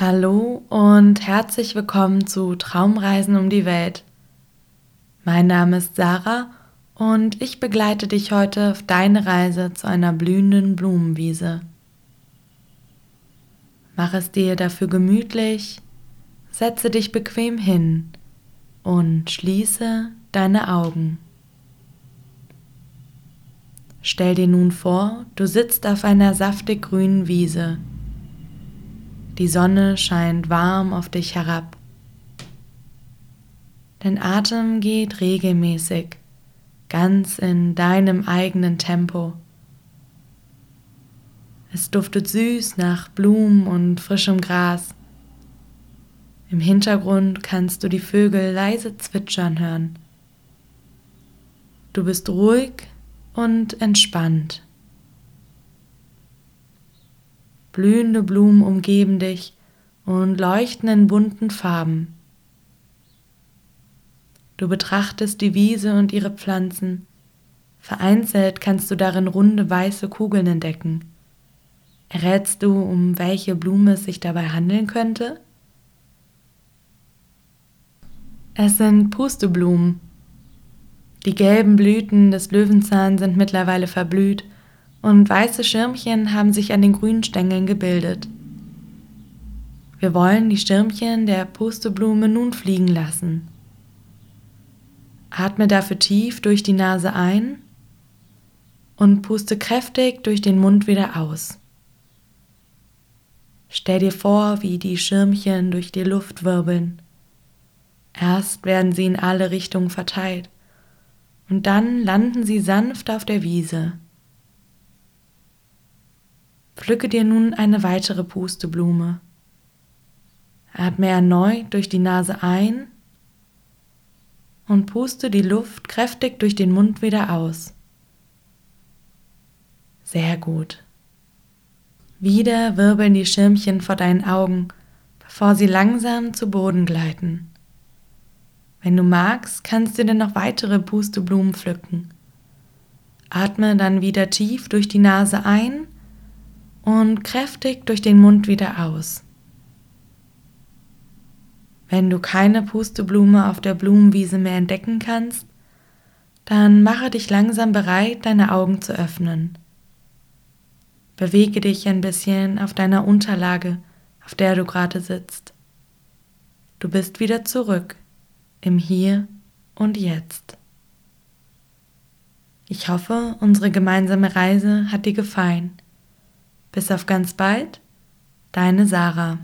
Hallo und herzlich willkommen zu Traumreisen um die Welt. Mein Name ist Sarah und ich begleite dich heute auf deine Reise zu einer blühenden Blumenwiese. Mach es dir dafür gemütlich, setze dich bequem hin und schließe deine Augen. Stell dir nun vor, du sitzt auf einer saftig grünen Wiese die Sonne scheint warm auf dich herab. Dein Atem geht regelmäßig, ganz in deinem eigenen Tempo. Es duftet süß nach Blumen und frischem Gras. Im Hintergrund kannst du die Vögel leise zwitschern hören. Du bist ruhig und entspannt. Blühende Blumen umgeben dich und leuchten in bunten Farben. Du betrachtest die Wiese und ihre Pflanzen. Vereinzelt kannst du darin runde weiße Kugeln entdecken. Errätst du, um welche Blume es sich dabei handeln könnte? Es sind Pusteblumen. Die gelben Blüten des Löwenzahn sind mittlerweile verblüht und weiße Schirmchen haben sich an den grünen Stängeln gebildet. Wir wollen die Schirmchen der Pusteblume nun fliegen lassen. Atme dafür tief durch die Nase ein und puste kräftig durch den Mund wieder aus. Stell dir vor, wie die Schirmchen durch die Luft wirbeln. Erst werden sie in alle Richtungen verteilt und dann landen sie sanft auf der Wiese. Pflücke dir nun eine weitere Pusteblume. Atme erneut durch die Nase ein und puste die Luft kräftig durch den Mund wieder aus. Sehr gut. Wieder wirbeln die Schirmchen vor deinen Augen, bevor sie langsam zu Boden gleiten. Wenn du magst, kannst du dir noch weitere Pusteblumen pflücken. Atme dann wieder tief durch die Nase ein und kräftig durch den Mund wieder aus. Wenn du keine Pusteblume auf der Blumenwiese mehr entdecken kannst, dann mache dich langsam bereit, deine Augen zu öffnen. Bewege dich ein bisschen auf deiner Unterlage, auf der du gerade sitzt. Du bist wieder zurück im Hier und Jetzt. Ich hoffe, unsere gemeinsame Reise hat dir gefallen. Bis auf ganz bald, deine Sarah.